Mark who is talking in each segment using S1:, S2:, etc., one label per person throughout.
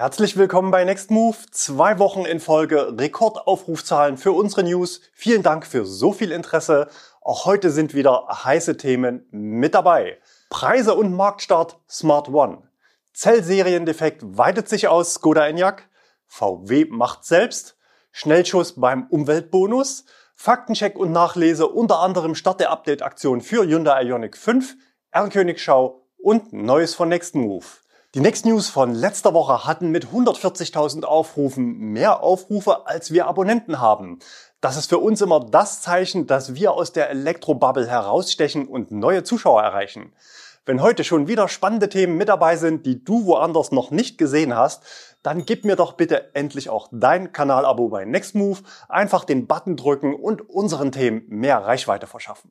S1: Herzlich willkommen bei Next Move. Zwei Wochen in Folge Rekordaufrufzahlen für unsere News. Vielen Dank für so viel Interesse. Auch heute sind wieder heiße Themen mit dabei. Preise und Marktstart Smart One. Zellseriendefekt weitet sich aus Skoda Enyaq. VW macht selbst. Schnellschuss beim Umweltbonus. Faktencheck und Nachlese unter anderem Start der Update-Aktion für Hyundai Ioniq 5, R-Königschau und Neues von Next Move. Die Next News von letzter Woche hatten mit 140.000 Aufrufen mehr Aufrufe, als wir Abonnenten haben. Das ist für uns immer das Zeichen, dass wir aus der Elektrobubble herausstechen und neue Zuschauer erreichen. Wenn heute schon wieder spannende Themen mit dabei sind, die du woanders noch nicht gesehen hast, dann gib mir doch bitte endlich auch dein Kanalabo bei Nextmove, einfach den Button drücken und unseren Themen mehr Reichweite verschaffen.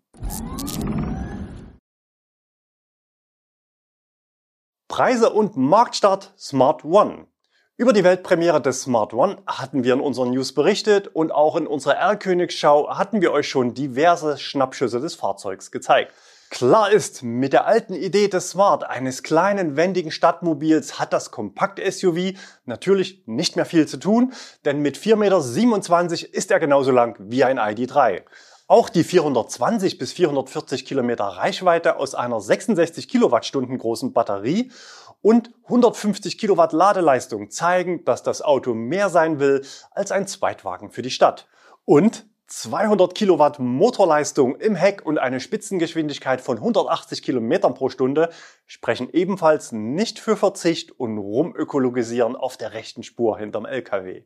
S1: Preise und Marktstart Smart One. Über die Weltpremiere des Smart One hatten wir in unseren News berichtet und auch in unserer R-Königsschau hatten wir euch schon diverse Schnappschüsse des Fahrzeugs gezeigt. Klar ist, mit der alten Idee des Smart, eines kleinen, wendigen Stadtmobils, hat das Kompakt-SUV natürlich nicht mehr viel zu tun, denn mit 4,27 Meter ist er genauso lang wie ein ID3. Auch die 420 bis 440 Kilometer Reichweite aus einer 66 Kilowattstunden großen Batterie und 150 Kilowatt Ladeleistung zeigen, dass das Auto mehr sein will als ein Zweitwagen für die Stadt. Und 200 Kilowatt Motorleistung im Heck und eine Spitzengeschwindigkeit von 180 Kilometern pro Stunde sprechen ebenfalls nicht für Verzicht und Rumökologisieren auf der rechten Spur hinterm LKW.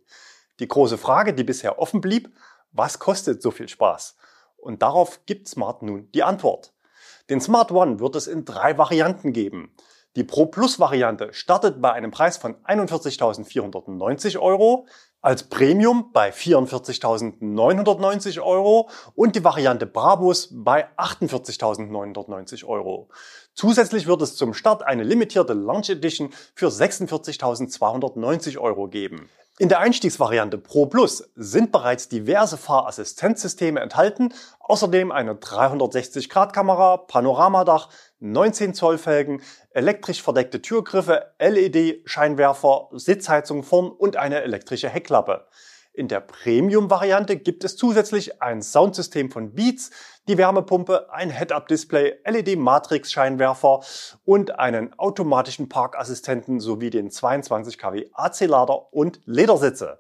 S1: Die große Frage, die bisher offen blieb, was kostet so viel Spaß? Und darauf gibt Smart nun die Antwort. Den Smart One wird es in drei Varianten geben. Die Pro Plus Variante startet bei einem Preis von 41.490 Euro, als Premium bei 44.990 Euro und die Variante Brabus bei 48.990 Euro. Zusätzlich wird es zum Start eine limitierte Launch Edition für 46.290 Euro geben. In der Einstiegsvariante Pro Plus sind bereits diverse Fahrassistenzsysteme enthalten, außerdem eine 360-Grad-Kamera, Panoramadach, 19 Zoll Felgen, elektrisch verdeckte Türgriffe, LED-Scheinwerfer, Sitzheizung vorn und eine elektrische Heckklappe. In der Premium-Variante gibt es zusätzlich ein Soundsystem von Beats, die Wärmepumpe, ein Head-Up-Display, LED-Matrix-Scheinwerfer und einen automatischen Parkassistenten sowie den 22 kW AC-Lader und Ledersitze.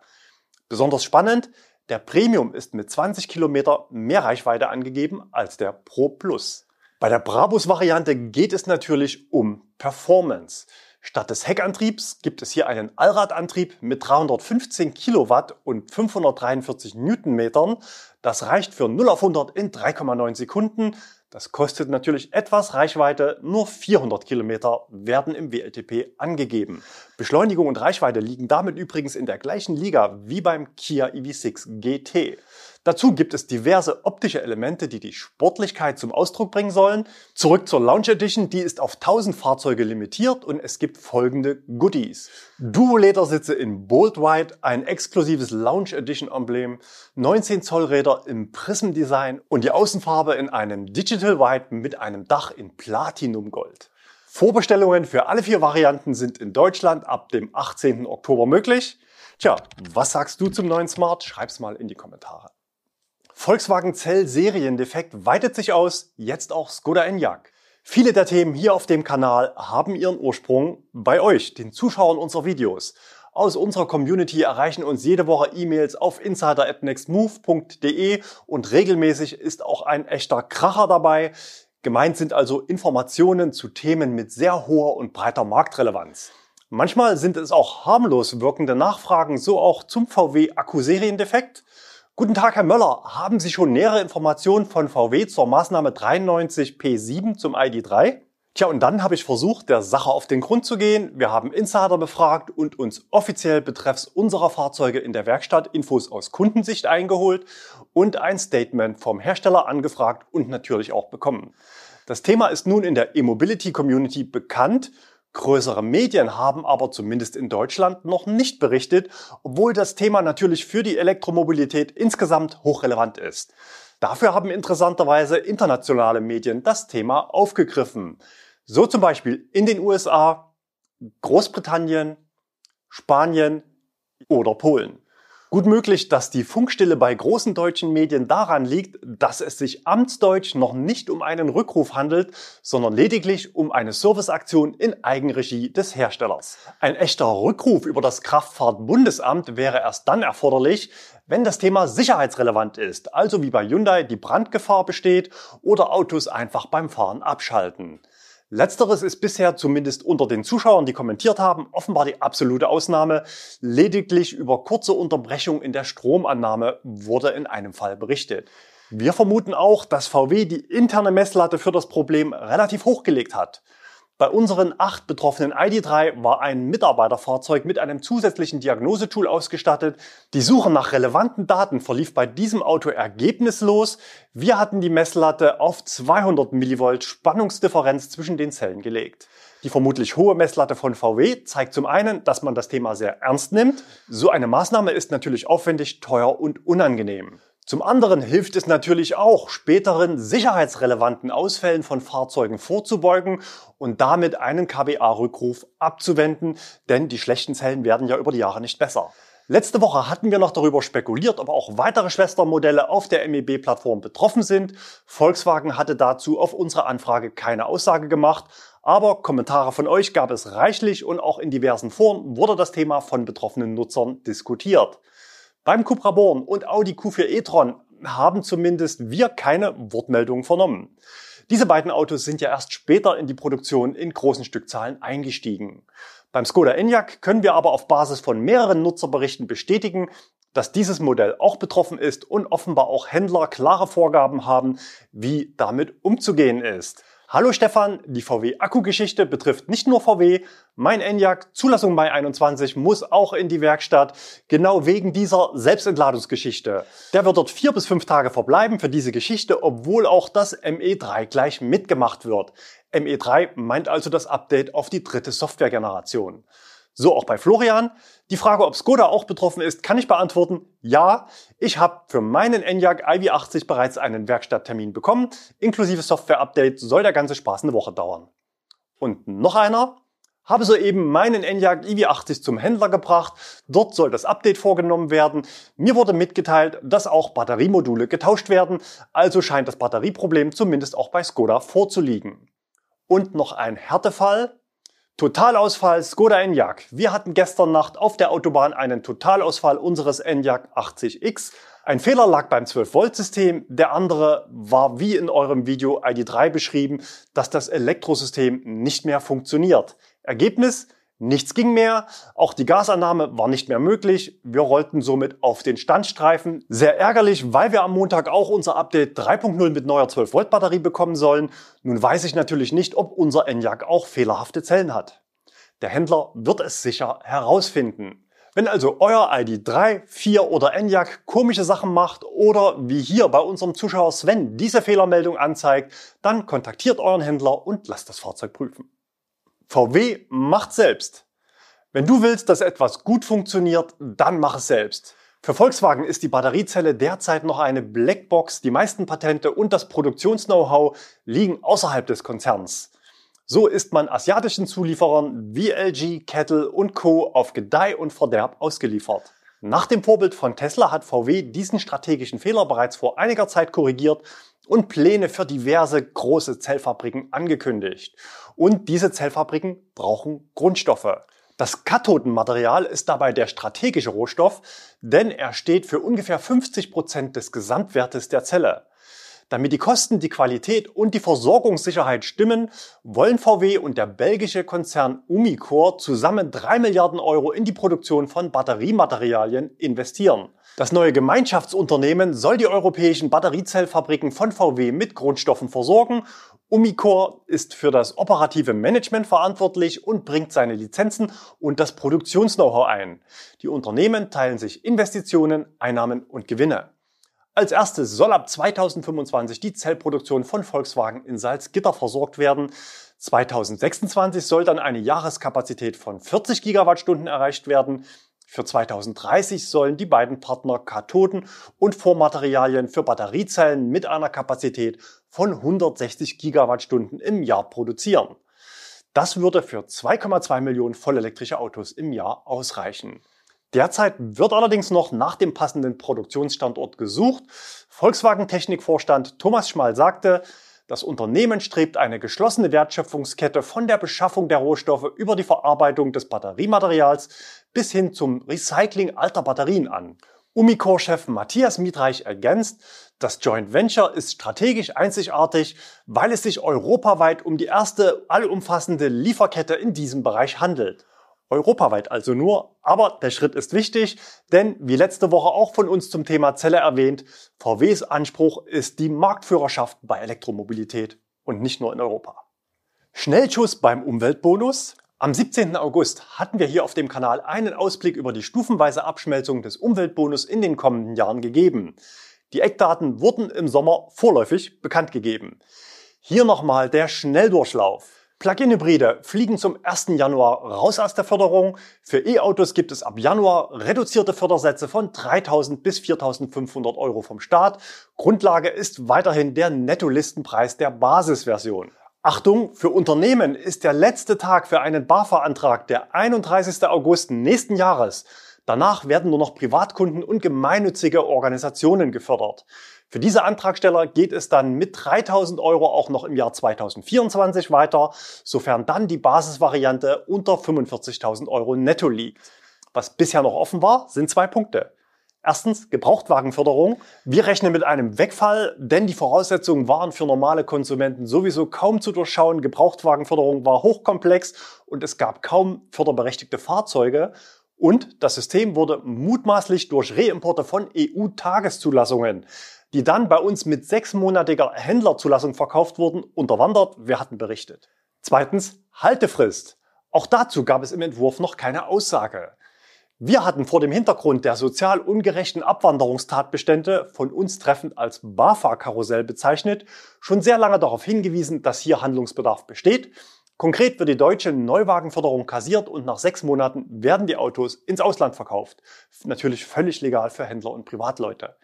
S1: Besonders spannend, der Premium ist mit 20 Kilometer mehr Reichweite angegeben als der Pro Plus. Bei der Brabus-Variante geht es natürlich um Performance. Statt des Heckantriebs gibt es hier einen Allradantrieb mit 315 Kilowatt und 543 Newtonmetern. Das reicht für 0 auf 100 in 3,9 Sekunden. Das kostet natürlich etwas Reichweite, nur 400 Kilometer werden im WLTP angegeben. Beschleunigung und Reichweite liegen damit übrigens in der gleichen Liga wie beim Kia EV6 GT. Dazu gibt es diverse optische Elemente, die die Sportlichkeit zum Ausdruck bringen sollen. Zurück zur Launch Edition, die ist auf 1000 Fahrzeuge limitiert und es gibt folgende Goodies. Duo-Ledersitze in Bold White, ein exklusives Launch Edition Emblem, 19 Zoll Räder im Prism Design und die Außenfarbe in einem Digital White mit einem Dach in Platinum Gold. Vorbestellungen für alle vier Varianten sind in Deutschland ab dem 18. Oktober möglich. Tja, was sagst du zum neuen Smart? Schreib's mal in die Kommentare. Volkswagen Zell Seriendefekt weitet sich aus, jetzt auch Skoda Enyaq. Viele der Themen hier auf dem Kanal haben ihren Ursprung bei euch, den Zuschauern unserer Videos. Aus unserer Community erreichen uns jede Woche E-Mails auf insider@nextmove.de und regelmäßig ist auch ein echter Kracher dabei. Gemeint sind also Informationen zu Themen mit sehr hoher und breiter Marktrelevanz. Manchmal sind es auch harmlos wirkende Nachfragen, so auch zum VW Akkuseriendefekt. Guten Tag, Herr Möller. Haben Sie schon nähere Informationen von VW zur Maßnahme 93P7 zum ID3? Tja, und dann habe ich versucht, der Sache auf den Grund zu gehen. Wir haben Insider befragt und uns offiziell betreffs unserer Fahrzeuge in der Werkstatt Infos aus Kundensicht eingeholt und ein Statement vom Hersteller angefragt und natürlich auch bekommen. Das Thema ist nun in der E-Mobility Community bekannt Größere Medien haben aber zumindest in Deutschland noch nicht berichtet, obwohl das Thema natürlich für die Elektromobilität insgesamt hochrelevant ist. Dafür haben interessanterweise internationale Medien das Thema aufgegriffen. So zum Beispiel in den USA, Großbritannien, Spanien oder Polen. Gut möglich, dass die Funkstille bei großen deutschen Medien daran liegt, dass es sich amtsdeutsch noch nicht um einen Rückruf handelt, sondern lediglich um eine Serviceaktion in Eigenregie des Herstellers. Ein echter Rückruf über das Kraftfahrtbundesamt wäre erst dann erforderlich, wenn das Thema sicherheitsrelevant ist, also wie bei Hyundai die Brandgefahr besteht oder Autos einfach beim Fahren abschalten. Letzteres ist bisher zumindest unter den Zuschauern, die kommentiert haben, offenbar die absolute Ausnahme. Lediglich über kurze Unterbrechung in der Stromannahme wurde in einem Fall berichtet. Wir vermuten auch, dass VW die interne Messlatte für das Problem relativ hochgelegt hat. Bei unseren acht betroffenen ID3 war ein Mitarbeiterfahrzeug mit einem zusätzlichen Diagnosetool ausgestattet. Die Suche nach relevanten Daten verlief bei diesem Auto ergebnislos. Wir hatten die Messlatte auf 200 mV Spannungsdifferenz zwischen den Zellen gelegt. Die vermutlich hohe Messlatte von VW zeigt zum einen, dass man das Thema sehr ernst nimmt. So eine Maßnahme ist natürlich aufwendig, teuer und unangenehm. Zum anderen hilft es natürlich auch, späteren sicherheitsrelevanten Ausfällen von Fahrzeugen vorzubeugen und damit einen KBA-Rückruf abzuwenden, denn die schlechten Zellen werden ja über die Jahre nicht besser. Letzte Woche hatten wir noch darüber spekuliert, ob auch weitere Schwestermodelle auf der MEB-Plattform betroffen sind. Volkswagen hatte dazu auf unsere Anfrage keine Aussage gemacht, aber Kommentare von euch gab es reichlich und auch in diversen Foren wurde das Thema von betroffenen Nutzern diskutiert. Beim Cupra Born und Audi Q4 e-tron haben zumindest wir keine Wortmeldungen vernommen. Diese beiden Autos sind ja erst später in die Produktion in großen Stückzahlen eingestiegen. Beim Skoda Enyaq können wir aber auf Basis von mehreren Nutzerberichten bestätigen, dass dieses Modell auch betroffen ist und offenbar auch Händler klare Vorgaben haben, wie damit umzugehen ist. Hallo Stefan, die VW-Akkugeschichte betrifft nicht nur VW. Mein Enyaq, Zulassung Mai 21, muss auch in die Werkstatt, genau wegen dieser Selbstentladungsgeschichte. Der wird dort vier bis fünf Tage verbleiben für diese Geschichte, obwohl auch das ME3 gleich mitgemacht wird. ME3 meint also das Update auf die dritte Softwaregeneration. So auch bei Florian. Die Frage, ob Skoda auch betroffen ist, kann ich beantworten. Ja, ich habe für meinen Enyaq iV80 bereits einen Werkstatttermin bekommen. Inklusive Software-Update soll der ganze Spaß eine Woche dauern. Und noch einer. Habe soeben meinen Enyaq iV80 zum Händler gebracht. Dort soll das Update vorgenommen werden. Mir wurde mitgeteilt, dass auch Batteriemodule getauscht werden. Also scheint das Batterieproblem zumindest auch bei Skoda vorzuliegen. Und noch ein Härtefall. Totalausfall Skoda Enyaq. Wir hatten gestern Nacht auf der Autobahn einen Totalausfall unseres Enyaq 80X. Ein Fehler lag beim 12-Volt-System, der andere war wie in eurem Video ID3 beschrieben, dass das Elektrosystem nicht mehr funktioniert. Ergebnis? Nichts ging mehr, auch die Gasannahme war nicht mehr möglich. Wir rollten somit auf den Standstreifen. Sehr ärgerlich, weil wir am Montag auch unser Update 3.0 mit neuer 12 Volt Batterie bekommen sollen. Nun weiß ich natürlich nicht, ob unser Enyaq auch fehlerhafte Zellen hat. Der Händler wird es sicher herausfinden. Wenn also euer ID 3, 4 oder Enyaq komische Sachen macht oder wie hier bei unserem Zuschauer Sven diese Fehlermeldung anzeigt, dann kontaktiert euren Händler und lasst das Fahrzeug prüfen. VW macht selbst. Wenn du willst, dass etwas gut funktioniert, dann mach es selbst. Für Volkswagen ist die Batteriezelle derzeit noch eine Blackbox. Die meisten Patente und das Produktions-Know-how liegen außerhalb des Konzerns. So ist man asiatischen Zulieferern wie LG, Kettle und Co. auf Gedeih und Verderb ausgeliefert. Nach dem Vorbild von Tesla hat VW diesen strategischen Fehler bereits vor einiger Zeit korrigiert und Pläne für diverse große Zellfabriken angekündigt. Und diese Zellfabriken brauchen Grundstoffe. Das Kathodenmaterial ist dabei der strategische Rohstoff, denn er steht für ungefähr 50 Prozent des Gesamtwertes der Zelle. Damit die Kosten, die Qualität und die Versorgungssicherheit stimmen, wollen VW und der belgische Konzern Umicore zusammen 3 Milliarden Euro in die Produktion von Batteriematerialien investieren. Das neue Gemeinschaftsunternehmen soll die europäischen Batteriezellfabriken von VW mit Grundstoffen versorgen. Umicore ist für das operative Management verantwortlich und bringt seine Lizenzen und das Produktions-Know-how ein. Die Unternehmen teilen sich Investitionen, Einnahmen und Gewinne. Als erstes soll ab 2025 die Zellproduktion von Volkswagen in Salzgitter versorgt werden. 2026 soll dann eine Jahreskapazität von 40 Gigawattstunden erreicht werden. Für 2030 sollen die beiden Partner Kathoden und Vormaterialien für Batteriezellen mit einer Kapazität von 160 Gigawattstunden im Jahr produzieren. Das würde für 2,2 Millionen vollelektrische Autos im Jahr ausreichen. Derzeit wird allerdings noch nach dem passenden Produktionsstandort gesucht. Volkswagen Technikvorstand Thomas Schmal sagte, das Unternehmen strebt eine geschlossene Wertschöpfungskette von der Beschaffung der Rohstoffe über die Verarbeitung des Batteriematerials bis hin zum Recycling alter Batterien an. Umicore-Chef Matthias Mietreich ergänzt, das Joint Venture ist strategisch einzigartig, weil es sich europaweit um die erste allumfassende Lieferkette in diesem Bereich handelt. Europaweit also nur, aber der Schritt ist wichtig, denn wie letzte Woche auch von uns zum Thema Zelle erwähnt, VWs Anspruch ist die Marktführerschaft bei Elektromobilität und nicht nur in Europa. Schnellschuss beim Umweltbonus. Am 17. August hatten wir hier auf dem Kanal einen Ausblick über die stufenweise Abschmelzung des Umweltbonus in den kommenden Jahren gegeben. Die Eckdaten wurden im Sommer vorläufig bekannt gegeben. Hier nochmal der Schnelldurchlauf. Plug-in-Hybride fliegen zum 1. Januar raus aus der Förderung. Für E-Autos gibt es ab Januar reduzierte Fördersätze von 3.000 bis 4.500 Euro vom Staat. Grundlage ist weiterhin der Nettolistenpreis der Basisversion. Achtung, für Unternehmen ist der letzte Tag für einen BAFA-Antrag der 31. August nächsten Jahres. Danach werden nur noch Privatkunden und gemeinnützige Organisationen gefördert. Für diese Antragsteller geht es dann mit 3000 Euro auch noch im Jahr 2024 weiter, sofern dann die Basisvariante unter 45.000 Euro netto liegt. Was bisher noch offen war, sind zwei Punkte. Erstens Gebrauchtwagenförderung. Wir rechnen mit einem Wegfall, denn die Voraussetzungen waren für normale Konsumenten sowieso kaum zu durchschauen. Gebrauchtwagenförderung war hochkomplex und es gab kaum förderberechtigte Fahrzeuge. Und das System wurde mutmaßlich durch Reimporte von EU-Tageszulassungen die dann bei uns mit sechsmonatiger Händlerzulassung verkauft wurden, unterwandert. Wir hatten berichtet. Zweitens, Haltefrist. Auch dazu gab es im Entwurf noch keine Aussage. Wir hatten vor dem Hintergrund der sozial ungerechten Abwanderungstatbestände, von uns treffend als BAFA-Karussell bezeichnet, schon sehr lange darauf hingewiesen, dass hier Handlungsbedarf besteht. Konkret wird die deutsche Neuwagenförderung kassiert und nach sechs Monaten werden die Autos ins Ausland verkauft. Natürlich völlig legal für Händler und Privatleute.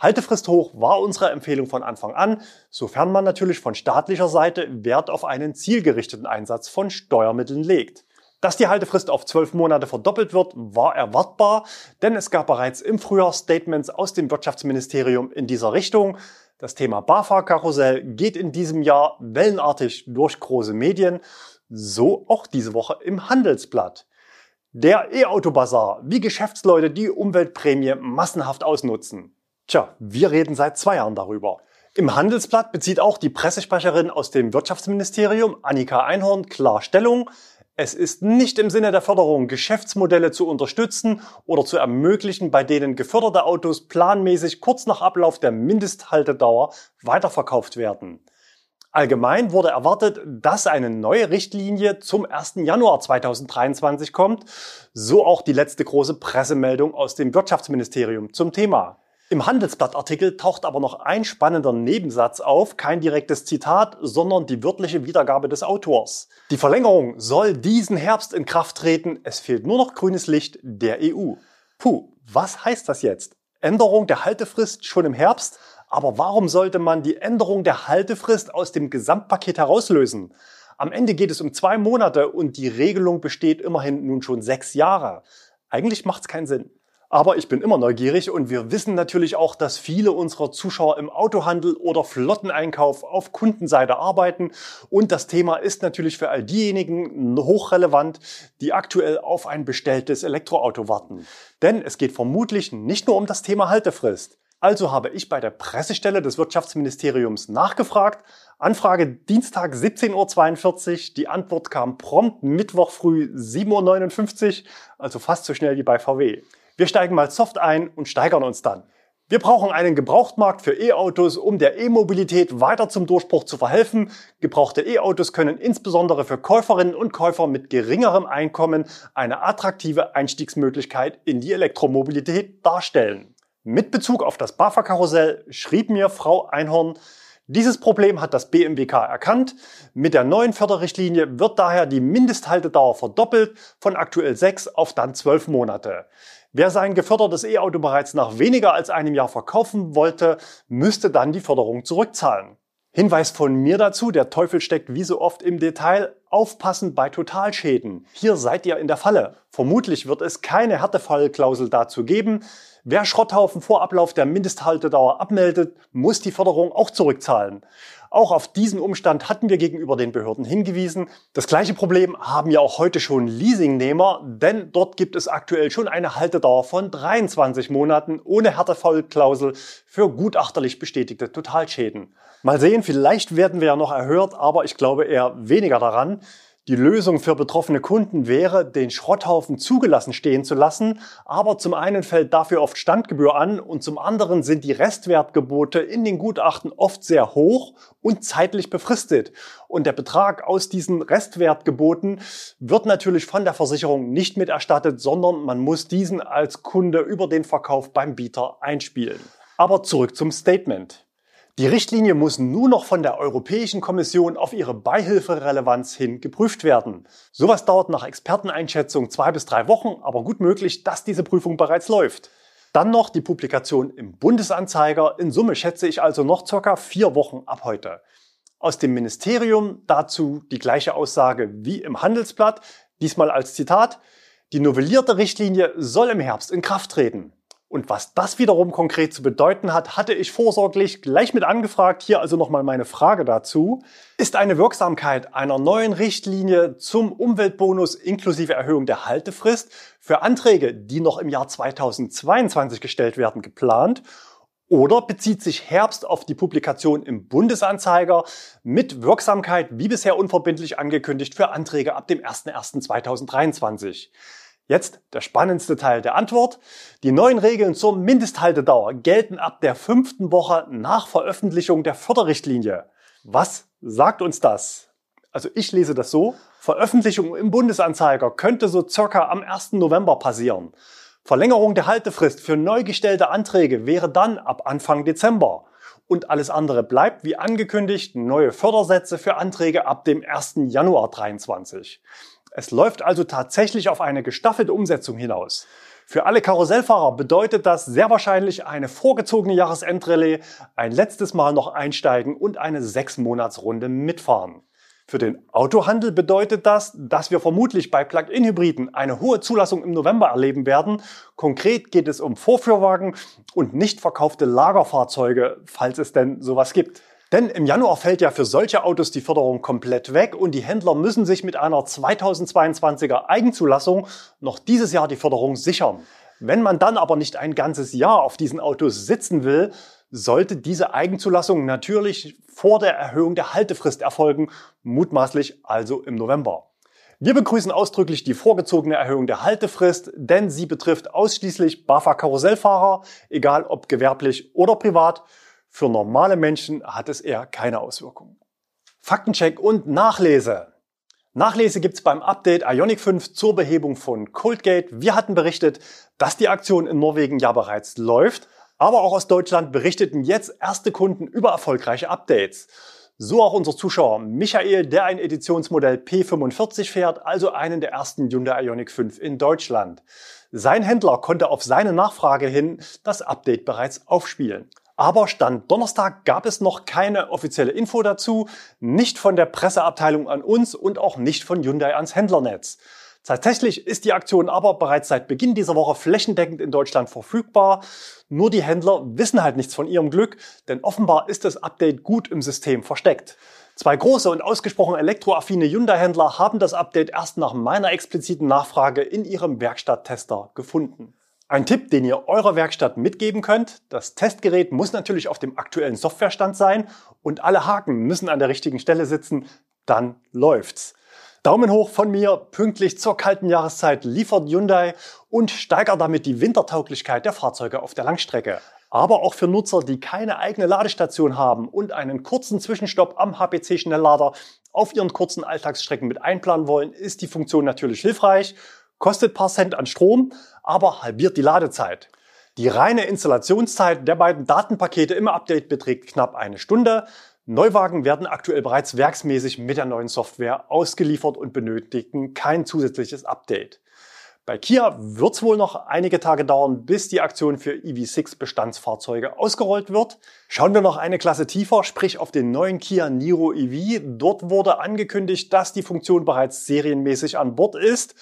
S1: Haltefrist hoch war unsere Empfehlung von Anfang an, sofern man natürlich von staatlicher Seite Wert auf einen zielgerichteten Einsatz von Steuermitteln legt. Dass die Haltefrist auf zwölf Monate verdoppelt wird, war erwartbar, denn es gab bereits im Frühjahr Statements aus dem Wirtschaftsministerium in dieser Richtung. Das Thema BAFA-Karussell geht in diesem Jahr wellenartig durch große Medien, so auch diese Woche im Handelsblatt. Der E-Auto-Bazar, wie Geschäftsleute die Umweltprämie massenhaft ausnutzen. Tja, wir reden seit zwei Jahren darüber. Im Handelsblatt bezieht auch die Pressesprecherin aus dem Wirtschaftsministerium, Annika Einhorn, klar Stellung. Es ist nicht im Sinne der Förderung, Geschäftsmodelle zu unterstützen oder zu ermöglichen, bei denen geförderte Autos planmäßig kurz nach Ablauf der Mindesthaltedauer weiterverkauft werden. Allgemein wurde erwartet, dass eine neue Richtlinie zum 1. Januar 2023 kommt, so auch die letzte große Pressemeldung aus dem Wirtschaftsministerium zum Thema. Im Handelsblattartikel taucht aber noch ein spannender Nebensatz auf, kein direktes Zitat, sondern die wörtliche Wiedergabe des Autors. Die Verlängerung soll diesen Herbst in Kraft treten, es fehlt nur noch grünes Licht der EU. Puh, was heißt das jetzt? Änderung der Haltefrist schon im Herbst? Aber warum sollte man die Änderung der Haltefrist aus dem Gesamtpaket herauslösen? Am Ende geht es um zwei Monate und die Regelung besteht immerhin nun schon sechs Jahre. Eigentlich macht es keinen Sinn. Aber ich bin immer neugierig und wir wissen natürlich auch, dass viele unserer Zuschauer im Autohandel oder Flotteneinkauf auf Kundenseite arbeiten. Und das Thema ist natürlich für all diejenigen hochrelevant, die aktuell auf ein bestelltes Elektroauto warten. Denn es geht vermutlich nicht nur um das Thema Haltefrist. Also habe ich bei der Pressestelle des Wirtschaftsministeriums nachgefragt. Anfrage Dienstag 17.42 Uhr. Die Antwort kam prompt Mittwoch früh 7.59 Uhr, also fast so schnell wie bei VW. Wir steigen mal soft ein und steigern uns dann. Wir brauchen einen Gebrauchtmarkt für E-Autos, um der E-Mobilität weiter zum Durchbruch zu verhelfen. Gebrauchte E-Autos können insbesondere für Käuferinnen und Käufer mit geringerem Einkommen eine attraktive Einstiegsmöglichkeit in die Elektromobilität darstellen. Mit Bezug auf das BAFA-Karussell schrieb mir Frau Einhorn, dieses Problem hat das BMWK erkannt. Mit der neuen Förderrichtlinie wird daher die Mindesthaltedauer verdoppelt von aktuell sechs auf dann zwölf Monate. Wer sein gefördertes E-Auto bereits nach weniger als einem Jahr verkaufen wollte, müsste dann die Förderung zurückzahlen. Hinweis von mir dazu, der Teufel steckt wie so oft im Detail. Aufpassen bei Totalschäden. Hier seid ihr in der Falle. Vermutlich wird es keine Härtefallklausel dazu geben. Wer Schrotthaufen vor Ablauf der Mindesthaltedauer abmeldet, muss die Förderung auch zurückzahlen. Auch auf diesen Umstand hatten wir gegenüber den Behörden hingewiesen. Das gleiche Problem haben ja auch heute schon Leasingnehmer, denn dort gibt es aktuell schon eine Haltedauer von 23 Monaten ohne Härtefallklausel für gutachterlich bestätigte Totalschäden. Mal sehen, vielleicht werden wir ja noch erhört, aber ich glaube eher weniger daran. Die Lösung für betroffene Kunden wäre, den Schrotthaufen zugelassen stehen zu lassen, aber zum einen fällt dafür oft Standgebühr an und zum anderen sind die Restwertgebote in den Gutachten oft sehr hoch und zeitlich befristet. Und der Betrag aus diesen Restwertgeboten wird natürlich von der Versicherung nicht mit erstattet, sondern man muss diesen als Kunde über den Verkauf beim Bieter einspielen. Aber zurück zum Statement. Die Richtlinie muss nur noch von der Europäischen Kommission auf ihre Beihilferelevanz hin geprüft werden. Sowas dauert nach Experteneinschätzung zwei bis drei Wochen, aber gut möglich, dass diese Prüfung bereits läuft. Dann noch die Publikation im Bundesanzeiger. In Summe schätze ich also noch circa vier Wochen ab heute. Aus dem Ministerium dazu die gleiche Aussage wie im Handelsblatt, diesmal als Zitat. Die novellierte Richtlinie soll im Herbst in Kraft treten. Und was das wiederum konkret zu bedeuten hat, hatte ich vorsorglich gleich mit angefragt. Hier also nochmal meine Frage dazu. Ist eine Wirksamkeit einer neuen Richtlinie zum Umweltbonus inklusive Erhöhung der Haltefrist für Anträge, die noch im Jahr 2022 gestellt werden, geplant? Oder bezieht sich Herbst auf die Publikation im Bundesanzeiger mit Wirksamkeit wie bisher unverbindlich angekündigt für Anträge ab dem 01.01.2023? Jetzt der spannendste Teil der Antwort. Die neuen Regeln zur Mindesthaltedauer gelten ab der fünften Woche nach Veröffentlichung der Förderrichtlinie. Was sagt uns das? Also ich lese das so. Veröffentlichung im Bundesanzeiger könnte so circa am 1. November passieren. Verlängerung der Haltefrist für neu gestellte Anträge wäre dann ab Anfang Dezember. Und alles andere bleibt wie angekündigt neue Fördersätze für Anträge ab dem 1. Januar 2023. Es läuft also tatsächlich auf eine gestaffelte Umsetzung hinaus. Für alle Karussellfahrer bedeutet das sehr wahrscheinlich eine vorgezogene Jahresendrallye, ein letztes Mal noch einsteigen und eine sechs Monatsrunde mitfahren. Für den Autohandel bedeutet das, dass wir vermutlich bei Plug-in-Hybriden eine hohe Zulassung im November erleben werden. Konkret geht es um Vorführwagen und nicht verkaufte Lagerfahrzeuge, falls es denn sowas gibt. Denn im Januar fällt ja für solche Autos die Förderung komplett weg und die Händler müssen sich mit einer 2022er Eigenzulassung noch dieses Jahr die Förderung sichern. Wenn man dann aber nicht ein ganzes Jahr auf diesen Autos sitzen will, sollte diese Eigenzulassung natürlich vor der Erhöhung der Haltefrist erfolgen, mutmaßlich also im November. Wir begrüßen ausdrücklich die vorgezogene Erhöhung der Haltefrist, denn sie betrifft ausschließlich BAFA-Karussellfahrer, egal ob gewerblich oder privat. Für normale Menschen hat es eher keine Auswirkungen. Faktencheck und Nachlese. Nachlese gibt's beim Update Ionic 5 zur Behebung von Coldgate. Wir hatten berichtet, dass die Aktion in Norwegen ja bereits läuft, aber auch aus Deutschland berichteten jetzt erste Kunden über erfolgreiche Updates. So auch unser Zuschauer Michael, der ein Editionsmodell P45 fährt, also einen der ersten Hyundai Ioniq 5 in Deutschland. Sein Händler konnte auf seine Nachfrage hin das Update bereits aufspielen. Aber Stand Donnerstag gab es noch keine offizielle Info dazu, nicht von der Presseabteilung an uns und auch nicht von Hyundai ans Händlernetz. Tatsächlich ist die Aktion aber bereits seit Beginn dieser Woche flächendeckend in Deutschland verfügbar. Nur die Händler wissen halt nichts von ihrem Glück, denn offenbar ist das Update gut im System versteckt. Zwei große und ausgesprochen elektroaffine Hyundai-Händler haben das Update erst nach meiner expliziten Nachfrage in ihrem Werkstatttester gefunden. Ein Tipp, den ihr eurer Werkstatt mitgeben könnt, das Testgerät muss natürlich auf dem aktuellen Softwarestand sein und alle Haken müssen an der richtigen Stelle sitzen, dann läuft's. Daumen hoch von mir, pünktlich zur kalten Jahreszeit liefert Hyundai und steigert damit die Wintertauglichkeit der Fahrzeuge auf der Langstrecke. Aber auch für Nutzer, die keine eigene Ladestation haben und einen kurzen Zwischenstopp am HPC-Schnelllader auf ihren kurzen Alltagsstrecken mit einplanen wollen, ist die Funktion natürlich hilfreich kostet paar Cent an Strom, aber halbiert die Ladezeit. Die reine Installationszeit der beiden Datenpakete im Update beträgt knapp eine Stunde. Neuwagen werden aktuell bereits werksmäßig mit der neuen Software ausgeliefert und benötigen kein zusätzliches Update. Bei Kia wird es wohl noch einige Tage dauern, bis die Aktion für EV6 Bestandsfahrzeuge ausgerollt wird. Schauen wir noch eine Klasse tiefer, sprich auf den neuen Kia Niro EV. Dort wurde angekündigt, dass die Funktion bereits serienmäßig an Bord ist.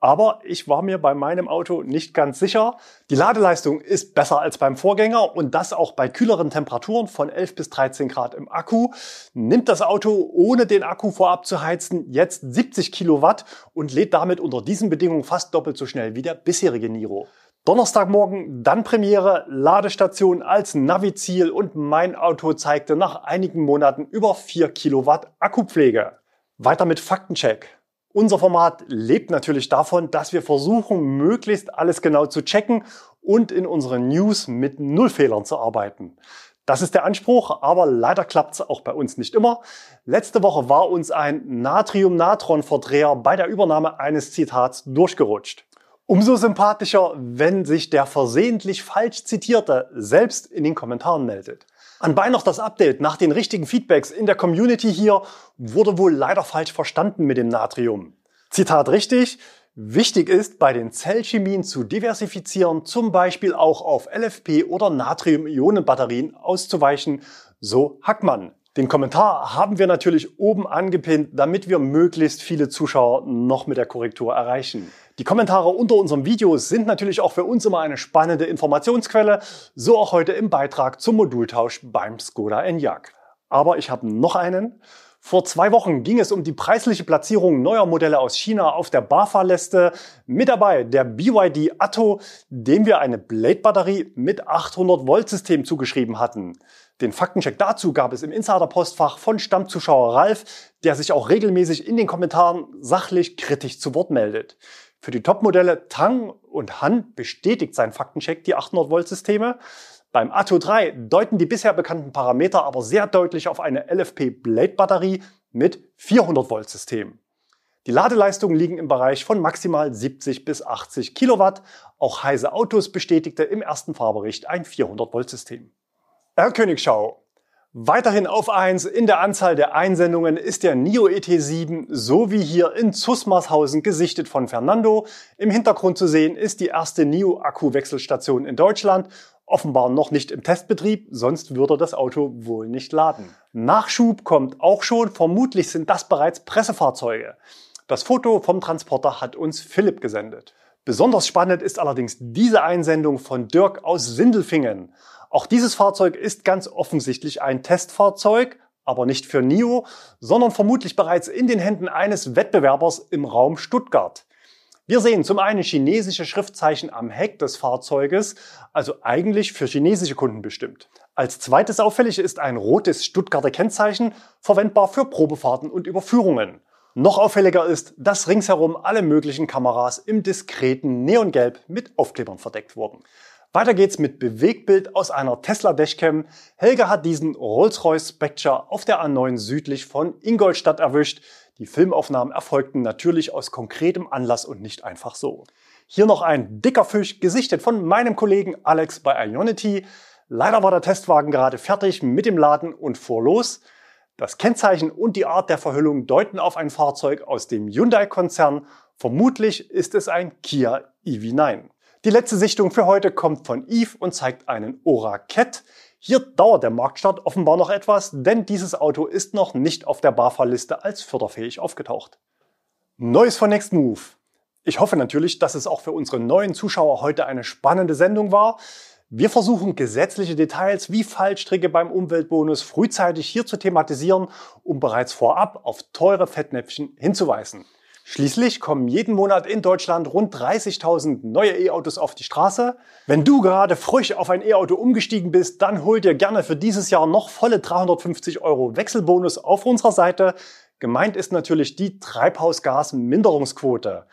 S1: Aber ich war mir bei meinem Auto nicht ganz sicher. Die Ladeleistung ist besser als beim Vorgänger und das auch bei kühleren Temperaturen von 11 bis 13 Grad im Akku. Nimmt das Auto ohne den Akku vorab zu heizen jetzt 70 Kilowatt und lädt damit unter diesen Bedingungen fast doppelt so schnell wie der bisherige Niro. Donnerstagmorgen dann Premiere, Ladestation als Navi-Ziel und mein Auto zeigte nach einigen Monaten über 4 Kilowatt Akkupflege. Weiter mit Faktencheck. Unser Format lebt natürlich davon, dass wir versuchen, möglichst alles genau zu checken und in unseren News mit Nullfehlern zu arbeiten. Das ist der Anspruch, aber leider klappt es auch bei uns nicht immer. Letzte Woche war uns ein Natrium-Natron-Verdreher bei der Übernahme eines Zitats durchgerutscht. Umso sympathischer, wenn sich der versehentlich falsch zitierte selbst in den Kommentaren meldet. Anbei noch das Update nach den richtigen Feedbacks in der Community hier wurde wohl leider falsch verstanden mit dem Natrium. Zitat richtig. Wichtig ist, bei den Zellchemien zu diversifizieren, zum Beispiel auch auf LFP oder Natrium-Ionen-Batterien auszuweichen, so Hackmann. Den Kommentar haben wir natürlich oben angepinnt, damit wir möglichst viele Zuschauer noch mit der Korrektur erreichen. Die Kommentare unter unserem Video sind natürlich auch für uns immer eine spannende Informationsquelle, so auch heute im Beitrag zum Modultausch beim Skoda Enyaq. Aber ich habe noch einen. Vor zwei Wochen ging es um die preisliche Platzierung neuer Modelle aus China auf der BAFA-Liste. Mit dabei der BYD Atto, dem wir eine Blade-Batterie mit 800 Volt System zugeschrieben hatten. Den Faktencheck dazu gab es im Insider-Postfach von Stammzuschauer Ralf, der sich auch regelmäßig in den Kommentaren sachlich kritisch zu Wort meldet. Für die Topmodelle Tang und Han bestätigt sein Faktencheck die 800 Volt Systeme. Beim Atto 3 deuten die bisher bekannten Parameter aber sehr deutlich auf eine LFP Blade Batterie mit 400 Volt System. Die Ladeleistungen liegen im Bereich von maximal 70 bis 80 Kilowatt. Auch Heise Autos bestätigte im ersten Fahrbericht ein 400 Volt System. Herr Königschau, Weiterhin auf 1 in der Anzahl der Einsendungen ist der NIO ET7 so wie hier in Zusmarshausen gesichtet von Fernando. Im Hintergrund zu sehen ist die erste NIO Akkuwechselstation in Deutschland. Offenbar noch nicht im Testbetrieb, sonst würde das Auto wohl nicht laden. Nachschub kommt auch schon, vermutlich sind das bereits Pressefahrzeuge. Das Foto vom Transporter hat uns Philipp gesendet. Besonders spannend ist allerdings diese Einsendung von Dirk aus Sindelfingen. Auch dieses Fahrzeug ist ganz offensichtlich ein Testfahrzeug, aber nicht für NIO, sondern vermutlich bereits in den Händen eines Wettbewerbers im Raum Stuttgart. Wir sehen zum einen chinesische Schriftzeichen am Heck des Fahrzeuges, also eigentlich für chinesische Kunden bestimmt. Als zweites auffällig ist ein rotes Stuttgarter Kennzeichen, verwendbar für Probefahrten und Überführungen. Noch auffälliger ist, dass ringsherum alle möglichen Kameras im diskreten Neongelb mit Aufklebern verdeckt wurden. Weiter geht's mit Bewegtbild aus einer Tesla Dashcam. Helge hat diesen Rolls-Royce Spectre auf der A9 südlich von Ingolstadt erwischt. Die Filmaufnahmen erfolgten natürlich aus konkretem Anlass und nicht einfach so. Hier noch ein dicker Fisch, gesichtet von meinem Kollegen Alex bei Ionity. Leider war der Testwagen gerade fertig mit dem Laden und fuhr los. Das Kennzeichen und die Art der Verhüllung deuten auf ein Fahrzeug aus dem Hyundai-Konzern. Vermutlich ist es ein Kia EV9. Die letzte Sichtung für heute kommt von Eve und zeigt einen Ora Cat. Hier dauert der Marktstart offenbar noch etwas, denn dieses Auto ist noch nicht auf der BAFA-Liste als förderfähig aufgetaucht. Neues von Next Move. Ich hoffe natürlich, dass es auch für unsere neuen Zuschauer heute eine spannende Sendung war. Wir versuchen gesetzliche Details wie Fallstricke beim Umweltbonus frühzeitig hier zu thematisieren, um bereits vorab auf teure Fettnäpfchen hinzuweisen. Schließlich kommen jeden Monat in Deutschland rund 30.000 neue E-Autos auf die Straße. Wenn du gerade frisch auf ein E-Auto umgestiegen bist, dann hol dir gerne für dieses Jahr noch volle 350 Euro Wechselbonus auf unserer Seite. Gemeint ist natürlich die Treibhausgasminderungsquote.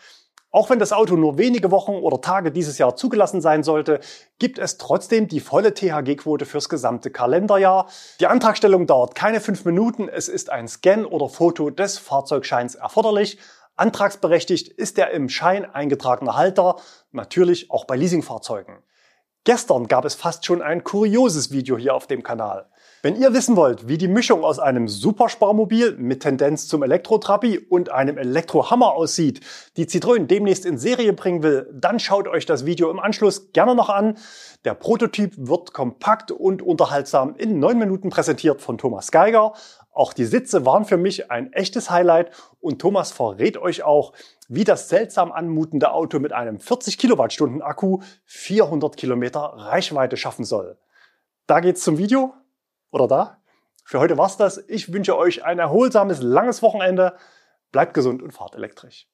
S1: Auch wenn das Auto nur wenige Wochen oder Tage dieses Jahr zugelassen sein sollte, gibt es trotzdem die volle THG-Quote fürs gesamte Kalenderjahr. Die Antragstellung dauert keine fünf Minuten. Es ist ein Scan oder Foto des Fahrzeugscheins erforderlich. Antragsberechtigt ist der im Schein eingetragene Halter, natürlich auch bei Leasingfahrzeugen. Gestern gab es fast schon ein kurioses Video hier auf dem Kanal. Wenn ihr wissen wollt, wie die Mischung aus einem Supersparmobil mit Tendenz zum Elektrotrabi und einem Elektrohammer aussieht, die Citroën demnächst in Serie bringen will, dann schaut euch das Video im Anschluss gerne noch an. Der Prototyp wird kompakt und unterhaltsam in neun Minuten präsentiert von Thomas Geiger. Auch die Sitze waren für mich ein echtes Highlight und Thomas verrät euch auch, wie das seltsam anmutende Auto mit einem 40 Kilowattstunden Akku 400 Kilometer Reichweite schaffen soll. Da geht's zum Video oder da. Für heute war's das. Ich wünsche euch ein erholsames, langes Wochenende. Bleibt gesund und fahrt elektrisch.